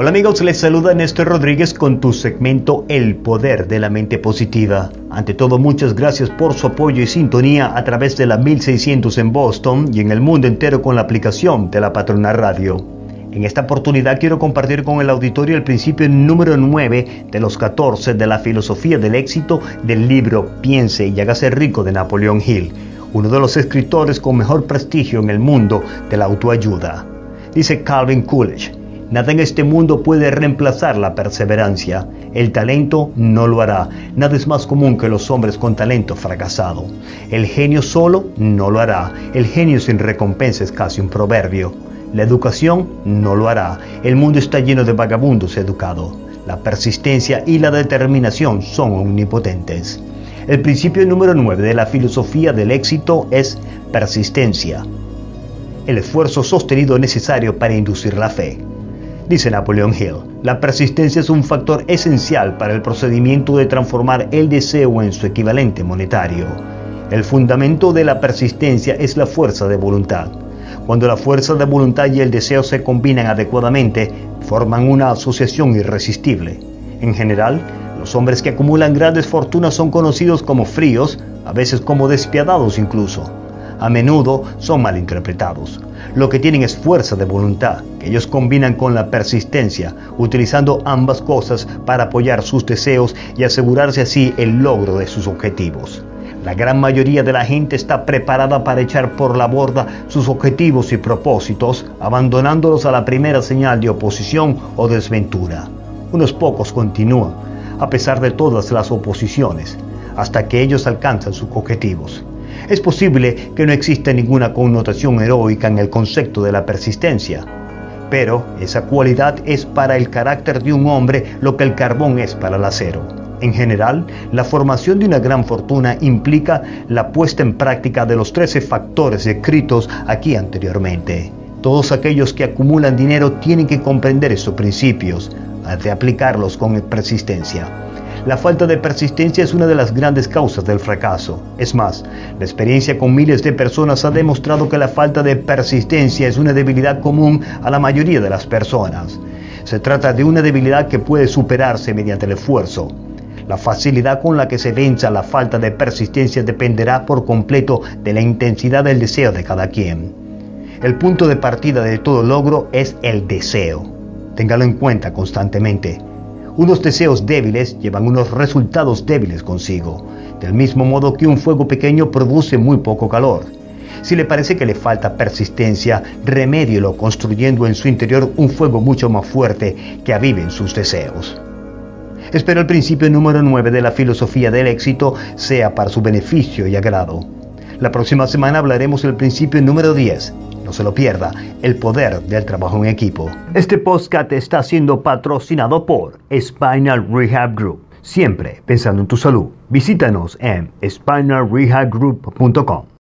Hola amigos, les saluda Néstor Rodríguez con tu segmento El Poder de la Mente Positiva. Ante todo, muchas gracias por su apoyo y sintonía a través de la 1600 en Boston y en el mundo entero con la aplicación de la Patrona Radio. En esta oportunidad quiero compartir con el auditorio el principio número 9 de los 14 de la filosofía del éxito del libro Piense y hágase rico de Napoleón Hill, uno de los escritores con mejor prestigio en el mundo de la autoayuda. Dice Calvin Coolidge, Nada en este mundo puede reemplazar la perseverancia. El talento no lo hará. Nada es más común que los hombres con talento fracasado. El genio solo no lo hará. El genio sin recompensa es casi un proverbio. La educación no lo hará. El mundo está lleno de vagabundos educados. La persistencia y la determinación son omnipotentes. El principio número 9 de la filosofía del éxito es persistencia. El esfuerzo sostenido necesario para inducir la fe. Dice Napoleón Hill, la persistencia es un factor esencial para el procedimiento de transformar el deseo en su equivalente monetario. El fundamento de la persistencia es la fuerza de voluntad. Cuando la fuerza de voluntad y el deseo se combinan adecuadamente, forman una asociación irresistible. En general, los hombres que acumulan grandes fortunas son conocidos como fríos, a veces como despiadados incluso a menudo son malinterpretados. Lo que tienen es fuerza de voluntad, que ellos combinan con la persistencia, utilizando ambas cosas para apoyar sus deseos y asegurarse así el logro de sus objetivos. La gran mayoría de la gente está preparada para echar por la borda sus objetivos y propósitos, abandonándolos a la primera señal de oposición o desventura. Unos pocos continúan, a pesar de todas las oposiciones, hasta que ellos alcanzan sus objetivos. Es posible que no exista ninguna connotación heroica en el concepto de la persistencia, pero esa cualidad es para el carácter de un hombre lo que el carbón es para el acero. En general, la formación de una gran fortuna implica la puesta en práctica de los 13 factores descritos aquí anteriormente. Todos aquellos que acumulan dinero tienen que comprender estos principios, de aplicarlos con persistencia. La falta de persistencia es una de las grandes causas del fracaso. Es más, la experiencia con miles de personas ha demostrado que la falta de persistencia es una debilidad común a la mayoría de las personas. Se trata de una debilidad que puede superarse mediante el esfuerzo. La facilidad con la que se venza la falta de persistencia dependerá por completo de la intensidad del deseo de cada quien. El punto de partida de todo logro es el deseo. Téngalo en cuenta constantemente. Unos deseos débiles llevan unos resultados débiles consigo, del mismo modo que un fuego pequeño produce muy poco calor. Si le parece que le falta persistencia, remédielo construyendo en su interior un fuego mucho más fuerte que avive en sus deseos. Espero el principio número 9 de la filosofía del éxito sea para su beneficio y agrado. La próxima semana hablaremos del principio número 10, no se lo pierda, el poder del trabajo en equipo. Este podcast está siendo patrocinado por Spinal Rehab Group. Siempre pensando en tu salud. Visítanos en spinalrehabgroup.com.